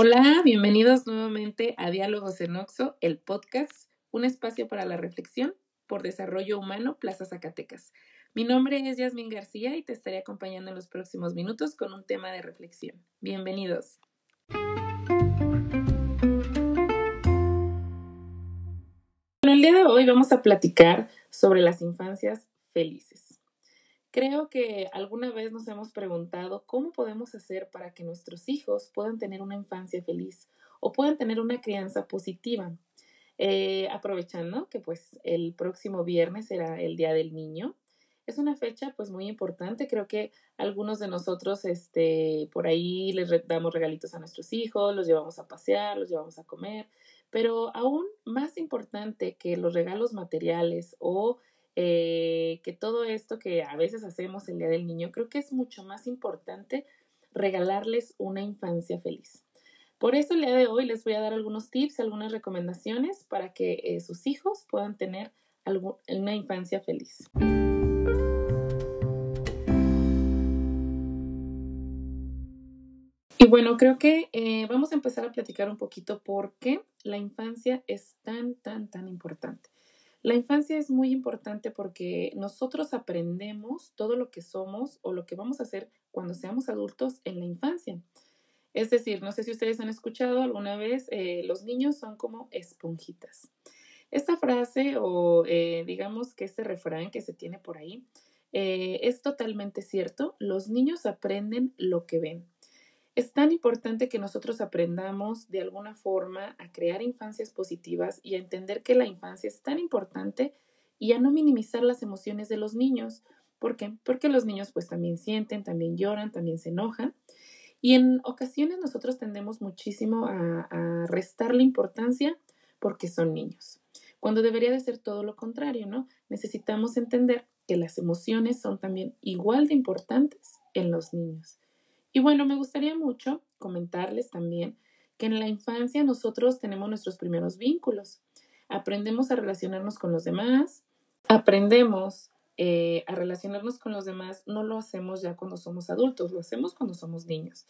Hola, bienvenidos nuevamente a Diálogos en Oxo, el podcast, un espacio para la reflexión por desarrollo humano, Plaza Zacatecas. Mi nombre es Yasmin García y te estaré acompañando en los próximos minutos con un tema de reflexión. Bienvenidos. Bueno, el día de hoy vamos a platicar sobre las infancias felices. Creo que alguna vez nos hemos preguntado cómo podemos hacer para que nuestros hijos puedan tener una infancia feliz o puedan tener una crianza positiva. Eh, aprovechando que pues el próximo viernes será el Día del Niño, es una fecha pues muy importante. Creo que algunos de nosotros este, por ahí les damos regalitos a nuestros hijos, los llevamos a pasear, los llevamos a comer, pero aún más importante que los regalos materiales o eh, que todo esto que a veces hacemos el Día del Niño, creo que es mucho más importante regalarles una infancia feliz. Por eso el día de hoy les voy a dar algunos tips, algunas recomendaciones para que eh, sus hijos puedan tener una infancia feliz. Y bueno, creo que eh, vamos a empezar a platicar un poquito por qué la infancia es tan, tan, tan importante. La infancia es muy importante porque nosotros aprendemos todo lo que somos o lo que vamos a hacer cuando seamos adultos en la infancia. Es decir, no sé si ustedes han escuchado alguna vez, eh, los niños son como esponjitas. Esta frase o eh, digamos que este refrán que se tiene por ahí es totalmente cierto. Los niños aprenden lo que ven. Es tan importante que nosotros aprendamos de alguna forma a crear infancias positivas y a entender que la infancia es tan importante y a no minimizar las emociones de los niños. ¿Por qué? Porque los niños pues también sienten, también lloran, también se enojan. Y en ocasiones nosotros tendemos muchísimo a, a restarle importancia porque son niños, cuando debería de ser todo lo contrario, ¿no? Necesitamos entender que las emociones son también igual de importantes en los niños. Y bueno, me gustaría mucho comentarles también que en la infancia nosotros tenemos nuestros primeros vínculos. Aprendemos a relacionarnos con los demás, aprendemos eh, a relacionarnos con los demás, no lo hacemos ya cuando somos adultos, lo hacemos cuando somos niños.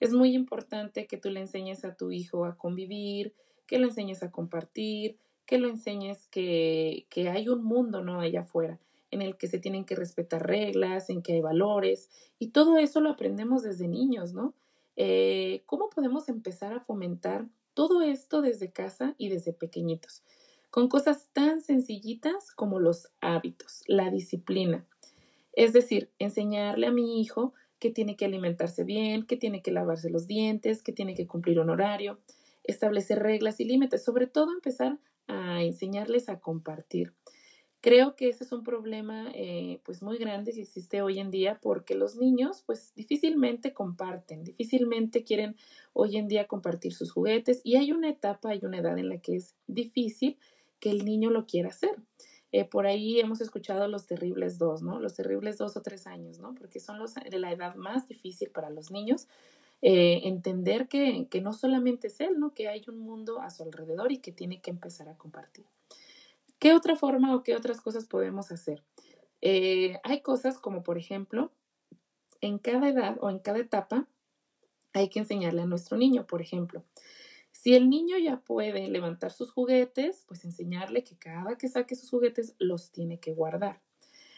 Es muy importante que tú le enseñes a tu hijo a convivir, que lo enseñes a compartir, que lo enseñes que, que hay un mundo no allá afuera en el que se tienen que respetar reglas, en que hay valores, y todo eso lo aprendemos desde niños, ¿no? Eh, ¿Cómo podemos empezar a fomentar todo esto desde casa y desde pequeñitos? Con cosas tan sencillitas como los hábitos, la disciplina. Es decir, enseñarle a mi hijo que tiene que alimentarse bien, que tiene que lavarse los dientes, que tiene que cumplir un horario, establecer reglas y límites, sobre todo empezar a enseñarles a compartir. Creo que ese es un problema eh, pues muy grande que existe hoy en día porque los niños pues difícilmente comparten, difícilmente quieren hoy en día compartir sus juguetes y hay una etapa, hay una edad en la que es difícil que el niño lo quiera hacer. Eh, por ahí hemos escuchado los terribles dos, ¿no? Los terribles dos o tres años, ¿no? Porque son los de la edad más difícil para los niños. Eh, entender que, que no solamente es él, ¿no? Que hay un mundo a su alrededor y que tiene que empezar a compartir. ¿Qué otra forma o qué otras cosas podemos hacer? Eh, hay cosas como, por ejemplo, en cada edad o en cada etapa hay que enseñarle a nuestro niño, por ejemplo. Si el niño ya puede levantar sus juguetes, pues enseñarle que cada que saque sus juguetes los tiene que guardar.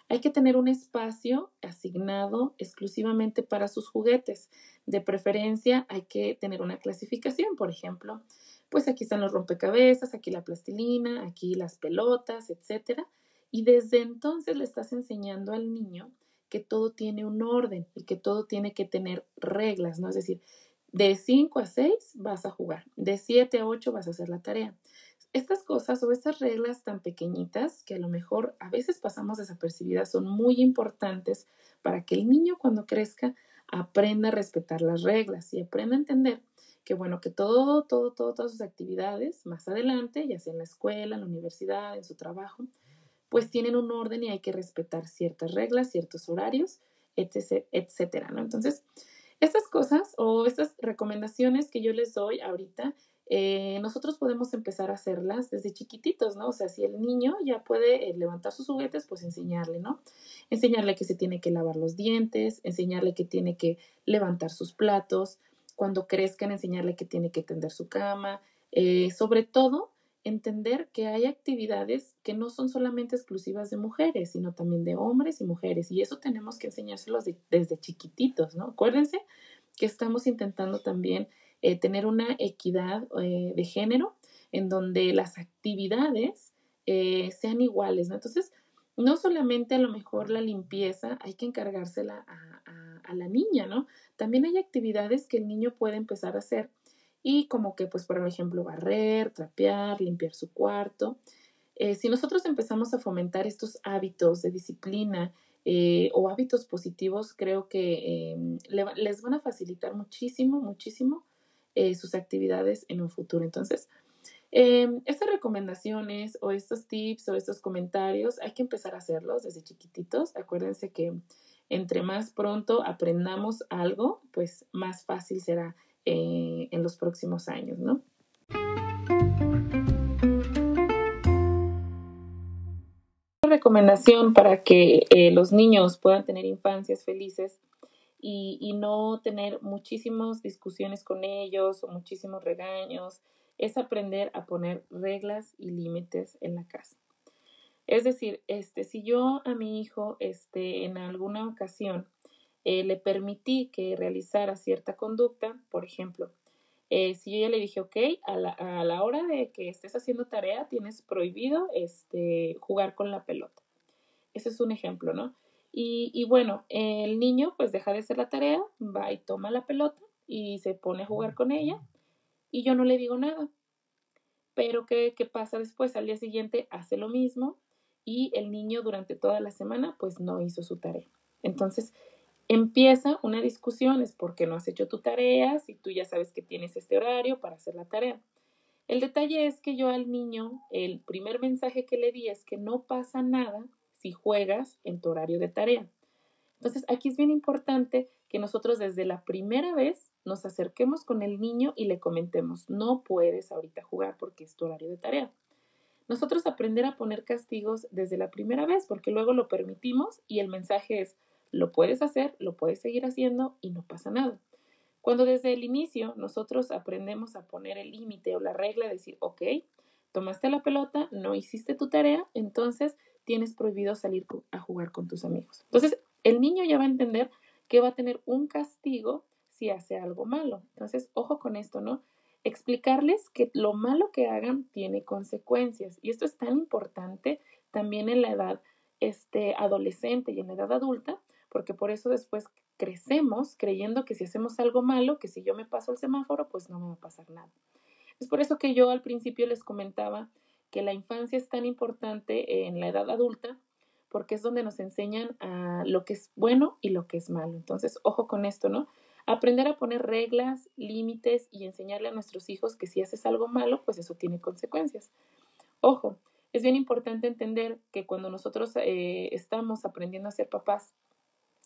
Hay que tener un espacio asignado exclusivamente para sus juguetes. De preferencia, hay que tener una clasificación, por ejemplo, pues aquí están los rompecabezas, aquí la plastilina, aquí las pelotas, etcétera. Y desde entonces le estás enseñando al niño que todo tiene un orden y que todo tiene que tener reglas, ¿no? Es decir, de 5 a 6 vas a jugar, de 7 a 8 vas a hacer la tarea. Estas cosas o estas reglas tan pequeñitas que a lo mejor a veces pasamos desapercibidas son muy importantes para que el niño cuando crezca aprenda a respetar las reglas y aprenda a entender que bueno, que todo, todo, todo, todas sus actividades más adelante, ya sea en la escuela, en la universidad, en su trabajo, pues tienen un orden y hay que respetar ciertas reglas, ciertos horarios, etcétera, etcétera, ¿no? Entonces, estas cosas o estas recomendaciones que yo les doy ahorita, eh, nosotros podemos empezar a hacerlas desde chiquititos, ¿no? O sea, si el niño ya puede eh, levantar sus juguetes, pues enseñarle, ¿no? Enseñarle que se tiene que lavar los dientes, enseñarle que tiene que levantar sus platos, cuando crezcan, enseñarle que tiene que tender su cama, eh, sobre todo entender que hay actividades que no son solamente exclusivas de mujeres, sino también de hombres y mujeres. Y eso tenemos que enseñárselos desde chiquititos, ¿no? Acuérdense que estamos intentando también eh, tener una equidad eh, de género en donde las actividades eh, sean iguales, ¿no? Entonces, no solamente a lo mejor la limpieza hay que encargársela a, a la niña, ¿no? También hay actividades que el niño puede empezar a hacer y como que, pues, por ejemplo, barrer, trapear, limpiar su cuarto. Eh, si nosotros empezamos a fomentar estos hábitos de disciplina eh, o hábitos positivos, creo que em, les van a facilitar muchísimo, muchísimo eh, sus actividades en un futuro. Entonces, em, estas recomendaciones o estos tips o estos comentarios hay que empezar a hacerlos desde chiquititos. Acuérdense que entre más pronto aprendamos algo, pues más fácil será eh, en los próximos años, ¿no? Recomendación para que eh, los niños puedan tener infancias felices y, no tener muchísimas discusiones con ellos o muchísimos regaños es aprender a poner reglas y límites en la casa. Es decir, este, si yo a mi hijo este, en alguna ocasión eh, le permití que realizara cierta conducta, por ejemplo, eh, si yo ya le dije, ok, a la, hora de que estés haciendo tarea, tienes prohibido este, jugar con la pelota. Ese es un ejemplo, ¿no? Y, y, bueno, el niño pues deja de hacer la tarea, va y toma la pelota y se pone a jugar con ella y yo no le digo nada. Pero ¿qué, qué pasa después? Al día siguiente hace lo mismo y el niño durante toda la semana pues no hizo su tarea. Entonces, empieza una discusión, es porque no has hecho tu tarea, si tú ya sabes que tienes este horario para hacer la tarea. El detalle es que yo al niño, el primer mensaje que le di es que no pasa nada si juegas en tu horario de tarea. Entonces, aquí es bien importante que nosotros desde la primera vez nos acerquemos con el niño y le comentemos, no puedes ahorita jugar porque es tu horario de tarea. Nosotros aprender a poner castigos desde la primera vez porque luego lo permitimos y el mensaje es, lo puedes hacer, lo puedes seguir haciendo y no pasa nada. Cuando desde el inicio nosotros aprendemos a poner el límite o la regla, decir, ok, tomaste la pelota, no hiciste tu tarea, entonces tienes prohibido salir a jugar con tus amigos. Entonces, el niño ya va a entender que va a tener un castigo si hace algo malo. Entonces, ojo con esto, ¿no? Explicarles que lo malo que hagan tiene consecuencias. Y esto es tan importante también en la edad este, adolescente y en la edad adulta, porque por eso después crecemos creyendo que si hacemos algo malo, que si yo me paso el semáforo, pues no me va a pasar nada. Es por eso que yo al principio les comentaba que la infancia es tan importante en la edad adulta, porque es donde nos enseñan a lo que es bueno y lo que es malo. Entonces, ojo con esto, ¿no? Aprender a poner reglas, límites y enseñarle a nuestros hijos que si haces algo malo, pues eso tiene consecuencias. Ojo, es bien importante entender que cuando nosotros eh, estamos aprendiendo a ser papás,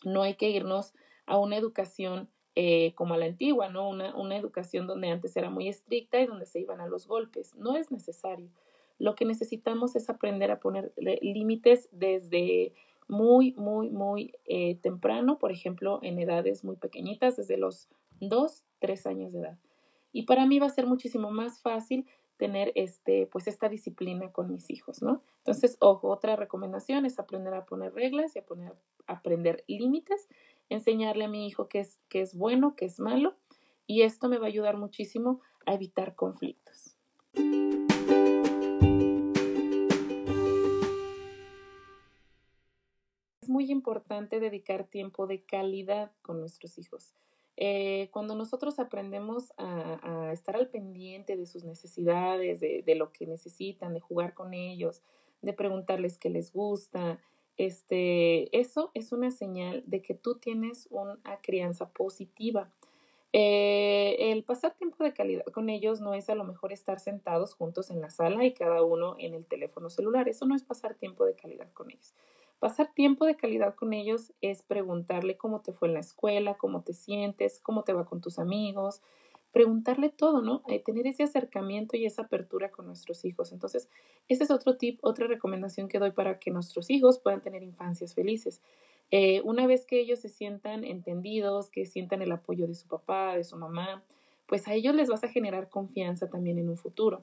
no hay que irnos a una educación eh, como a la antigua, ¿no? Una, una educación donde antes era muy estricta y donde se iban a los golpes. No es necesario. Lo que necesitamos es aprender a poner límites desde muy, muy, muy eh, temprano, por ejemplo, en edades muy pequeñitas, desde los 2, 3 años de edad. Y para mí va a ser muchísimo más fácil tener este, pues esta disciplina con mis hijos, ¿no? Entonces, ojo, otra recomendación es aprender a poner reglas y a poner, aprender límites, enseñarle a mi hijo qué es, qué es bueno, qué es malo, y esto me va a ayudar muchísimo a evitar conflictos. Muy importante dedicar tiempo de calidad con nuestros hijos. Eh, cuando nosotros aprendemos a, estar al pendiente de sus necesidades, de, lo que necesitan, de jugar con ellos, de preguntarles qué les gusta, este, eso es una señal de que tú tienes una crianza positiva. Eh, el pasar tiempo de calidad con ellos no es a lo mejor estar sentados juntos en la sala y cada uno en el teléfono celular. Eso no es pasar tiempo de calidad con ellos. Pasar tiempo de calidad con ellos es preguntarle cómo te fue en la escuela, cómo te sientes, cómo te va con tus amigos, preguntarle todo, ¿no? Eh, tener ese acercamiento y esa apertura con nuestros hijos. Entonces, ese es otro tip, otra recomendación que doy para que nuestros hijos puedan tener infancias felices. Eh, una vez que ellos se sientan entendidos, que sientan el apoyo de su papá, de su mamá, pues a ellos les vas a generar confianza también en un futuro.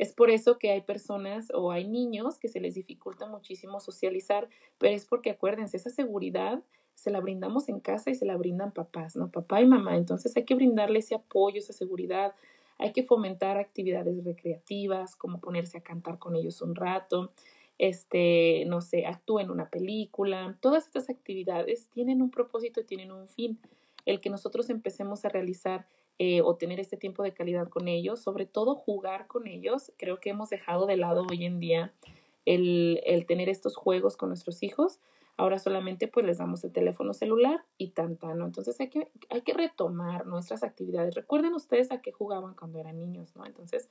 Es por eso que hay personas o hay niños que se les dificulta muchísimo socializar, pero es porque acuérdense, esa seguridad se la brindamos en casa y se la brindan papás, ¿no? Papá y mamá. Entonces hay que brindarle ese apoyo, esa seguridad. Hay que fomentar actividades recreativas, como ponerse a cantar con ellos un rato, este, no sé, actúen una película. Todas estas actividades tienen un propósito y tienen un fin. El que nosotros empecemos a realizar eh, o tener este tiempo de calidad con ellos, sobre todo jugar con ellos. Creo que hemos dejado de lado hoy en día el, el tener estos juegos con nuestros hijos. Ahora solamente pues les damos el teléfono celular y tan ¿no? Entonces hay que, hay que retomar nuestras actividades. Recuerden ustedes a qué jugaban cuando eran niños, ¿no? Entonces,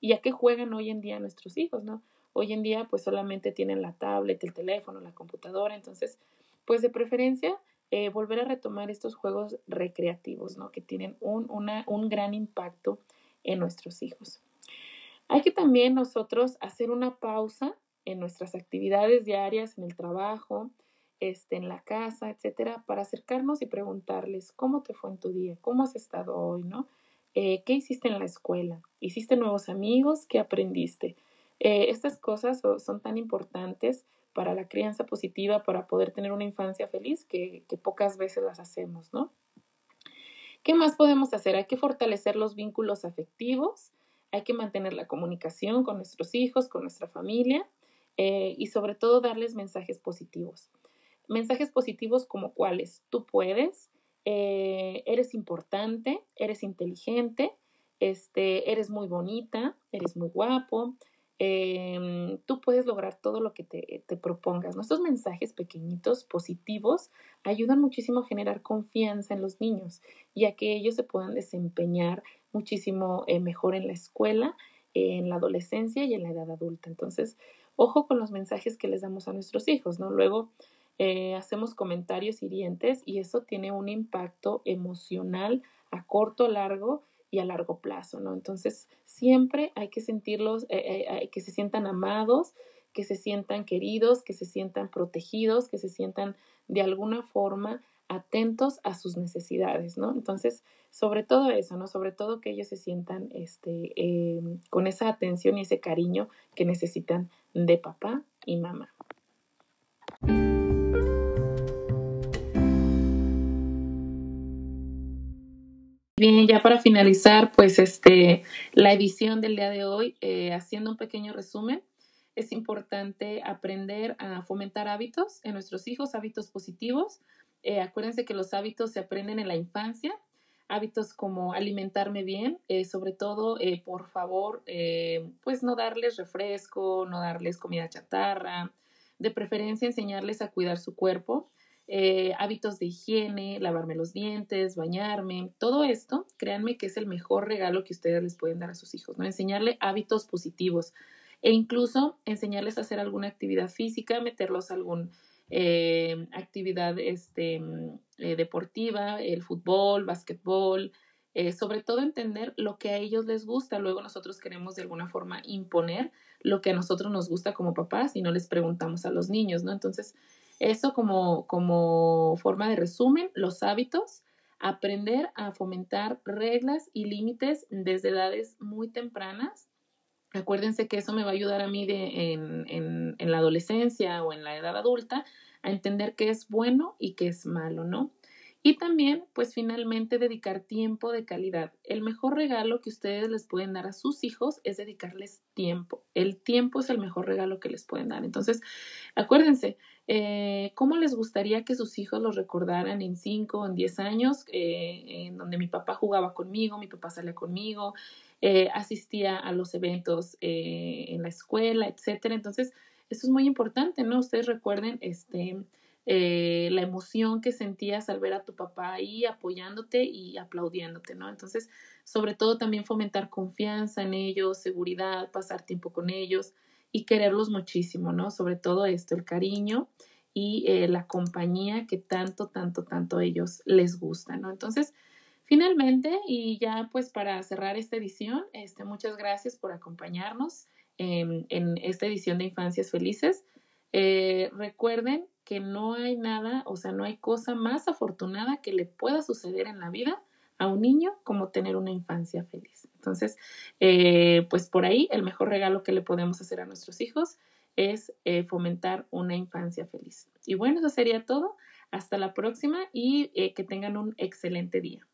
y a qué juegan hoy en día nuestros hijos, ¿no? Hoy en día pues solamente tienen la tablet, el teléfono, la computadora, entonces pues de preferencia eh, volver a retomar estos juegos recreativos, ¿no? Que tienen un, un gran impacto en nuestros hijos. Hay que también nosotros hacer una pausa en nuestras actividades diarias, en el trabajo, este, en la casa, etcétera, para acercarnos y preguntarles cómo te fue en tu día, cómo has estado hoy, ¿no? Eh, ¿Qué hiciste en la escuela? ¿Hiciste nuevos amigos? ¿Qué aprendiste? Eh, estas cosas son tan importantes para la crianza positiva, para poder tener una infancia feliz, que, pocas veces las hacemos, ¿no? ¿Qué más podemos hacer? Hay que fortalecer los vínculos afectivos, hay que mantener la comunicación con nuestros hijos, con nuestra familia eh, y sobre todo darles mensajes positivos. Mensajes positivos como cuáles, tú puedes, eh, eres importante, eres inteligente, este, eres muy bonita, eres muy guapo, Em, tú puedes lograr todo lo que te, propongas. Nuestros mensajes pequeñitos, positivos, ayudan muchísimo a generar confianza en los niños y a que ellos se puedan desempeñar muchísimo eh, mejor en la escuela, en la adolescencia y en la edad adulta. Entonces, ojo con los mensajes que les damos a nuestros hijos, ¿no? Luego eh, hacemos comentarios hirientes y eso tiene un impacto emocional a corto, largo y a largo plazo, ¿no? Entonces, siempre hay que sentirlos, eh, eh, que se sientan amados, que se sientan queridos, que se sientan protegidos, que se sientan de alguna forma atentos a sus necesidades, ¿no? Entonces, sobre todo eso, ¿no? Sobre todo que ellos se sientan este, em, con esa atención y ese cariño que necesitan de papá y mamá. Bien, ya para finalizar, pues este, la edición del día de hoy, eh, haciendo un pequeño resumen, es importante aprender a fomentar hábitos en nuestros hijos, hábitos positivos. Eh, acuérdense que los hábitos se aprenden en la infancia, hábitos como alimentarme bien, eh, sobre todo, por favor, pues no darles refresco, no darles comida chatarra, de preferencia enseñarles a cuidar su cuerpo eh, hábitos de higiene, lavarme los dientes, bañarme, todo esto, créanme que es el mejor regalo que ustedes les pueden dar a sus hijos, ¿no? Enseñarle hábitos positivos e incluso enseñarles a hacer alguna actividad física, meterlos a alguna eh, actividad este, eh, deportiva, el fútbol, básquetbol, sobre todo entender lo que a ellos les gusta. Luego nosotros queremos de alguna forma imponer lo que a nosotros nos gusta como papás y no les preguntamos a los niños, ¿no? Entonces, eso como, como forma de resumen, los hábitos, aprender a fomentar reglas y límites desde edades muy tempranas. Acuérdense que eso me va a ayudar a mí de, en, en, en la adolescencia o en la edad adulta a entender qué es bueno y qué es malo, ¿no? Y también, pues finalmente, dedicar tiempo de calidad. El mejor regalo que ustedes les pueden dar a sus hijos es dedicarles tiempo. El tiempo es el mejor regalo que les pueden dar. Entonces, acuérdense, eh, ¿Cómo les gustaría que sus hijos los recordaran en 5 o en 10 años? Eh, en donde mi papá jugaba conmigo, mi papá salía conmigo, eh, asistía a los eventos en la escuela, etcétera. Entonces, eso es muy importante, ¿no? Ustedes recuerden este, la emoción que sentías al ver a tu papá ahí apoyándote y aplaudiéndote, ¿no? Entonces, sobre todo también fomentar confianza en ellos, seguridad, pasar tiempo con ellos y quererlos muchísimo, ¿no? Sobre todo esto, el cariño y eh, la compañía que tanto, tanto, tanto ellos les gusta, ¿no? Entonces, finalmente, y ya pues para cerrar esta edición, este, muchas gracias por acompañarnos en esta edición de Infancias Felices. Eh, recuerden que no hay nada, o sea, no hay cosa más afortunada que le pueda suceder en la vida a un niño como tener una infancia feliz. Entonces, eh, pues por ahí el mejor regalo que le podemos hacer a nuestros hijos es eh, fomentar una infancia feliz. Y bueno, eso sería todo. Hasta la próxima y que tengan un excelente día.